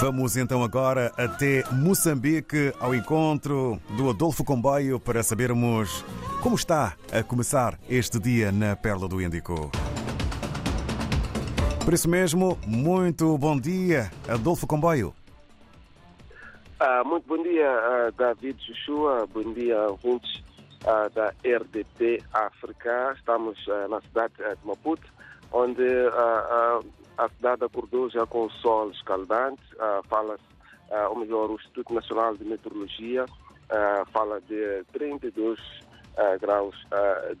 Vamos então agora até Moçambique ao encontro do Adolfo Comboio para sabermos como está a começar este dia na Perla do Índico. Por isso mesmo, muito bom dia, Adolfo Comboio. Ah, muito bom dia, ah, David Joshua, bom dia, ouvintes ah, da RDP África. Estamos na cidade de Maputo, onde a cidade acordou já com o sol escaldante. Fala-se, ou melhor, o Instituto Nacional de Meteorologia fala de 32 graus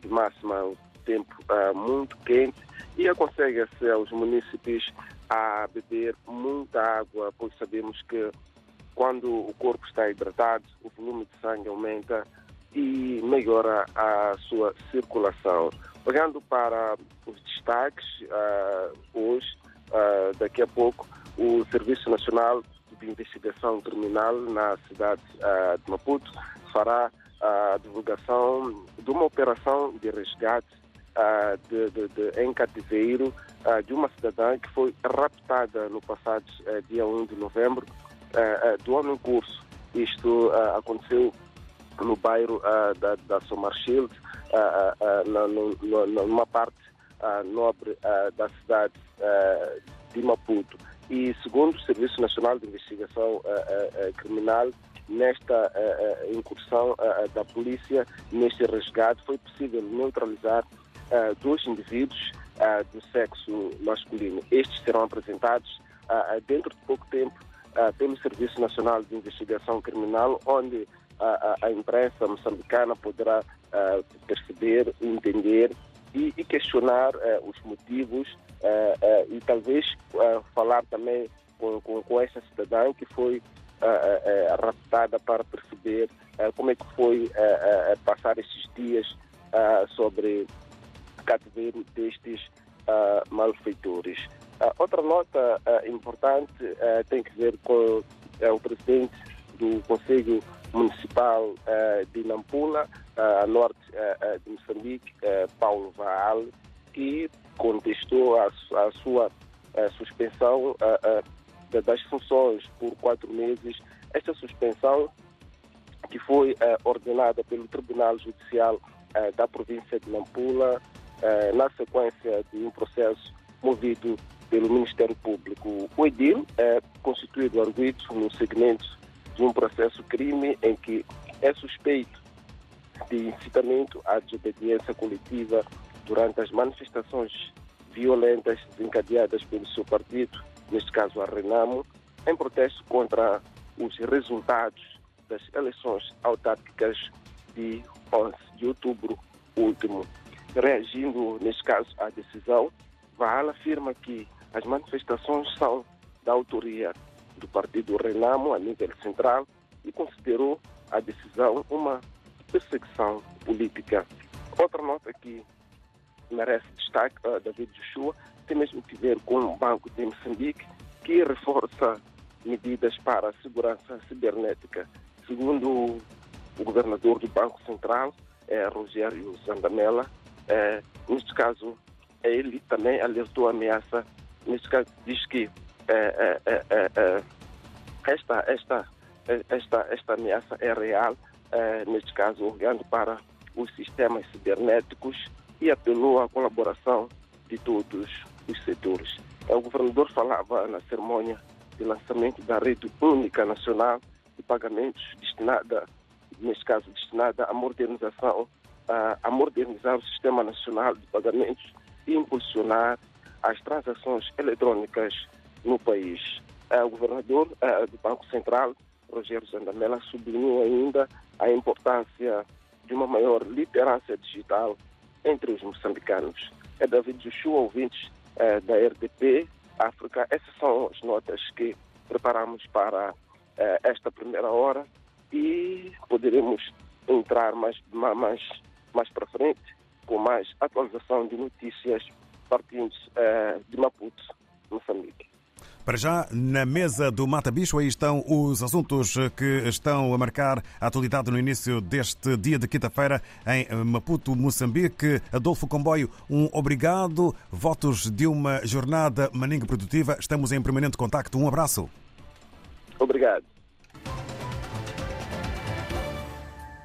de máxima, o tempo muito quente, e aconselha-se aos municípios a beber muita água, pois sabemos que quando o corpo está hidratado, o volume de sangue aumenta e melhora a sua circulação. Olhando para os destaques, uh, hoje, daqui a pouco, o Serviço Nacional de Investigação Criminal na cidade uh, de Maputo fará a divulgação de uma operação de resgate de, de, de, em cativeiro de uma cidadã que foi raptada no passado dia 1 de novembro do ano em curso. Isto aconteceu no bairro da, da Somarshield, numa parte nobre da cidade de Maputo. E segundo o Serviço Nacional de Investigação Criminal, nesta incursão da polícia, neste resgate, foi possível neutralizar dois indivíduos do sexo masculino. Estes serão apresentados dentro de pouco tempo pelo Serviço Nacional de Investigação Criminal, onde a, a imprensa moçambicana poderá perceber, entender e, e questionar os motivos e talvez falar também com, com, com esta cidadã que foi raptada para perceber como é que foi passar estes dias sobre cativeiro destes malfeitores. Outra nota importante tem que ver com o presidente do Conselho Municipal de Nampula, a norte de Moçambique, Paulo Vaal, que contestou a, a sua suspensão das funções por quatro meses. Esta suspensão que foi ordenada pelo Tribunal Judicial da província de Nampula, na sequência de um processo movido pelo Ministério Público. O edil é constituído arguido no segmento de um processo crime em que é suspeito de incitamento à desobediência coletiva durante as manifestações violentas desencadeadas pelo seu partido, neste caso a Renamo, em protesto contra os resultados das eleições autárquicas de 11 de outubro último. Reagindo, neste caso, à decisão, Vaal afirma que as manifestações são da autoria do Partido Renamo a nível central e considerou a decisão uma perseguição política. Outra nota que merece destaque, uh, David Joshua, tem mesmo que ver com o Banco de Moçambique, que reforça medidas para a segurança cibernética. Segundo o governador do Banco Central, é, Rogério Zandamela, é, neste caso, ele também alertou a ameaça neste caso, diz que esta, esta, esta, esta ameaça é real, neste caso, olhando para os sistemas cibernéticos e apelou à colaboração de todos os setores. O governador falava na cerimônia de lançamento da rede única nacional de pagamentos destinada, neste caso, destinada à modernização, a modernizar o sistema nacional de pagamentos e impulsionar as transações eletrônicas no país. O governador do Banco Central, Rogério Zandamela, sublinhou ainda a importância de uma maior liderança digital entre os moçambicanos. É David Joshua, ouvintes da RDP África. Essas são as notas que preparamos para esta primeira hora e poderemos entrar mais, mais, mais para frente com mais atualização de notícias partindo de Maputo, Moçambique. Para já, na mesa do Mata Bicho, aí estão os assuntos que estão a marcar a atualidade no início deste dia de quinta-feira em Maputo, Moçambique. Adolfo Comboio, um obrigado. Votos de uma jornada maninga produtiva. Estamos em permanente contacto. Um abraço. Obrigado.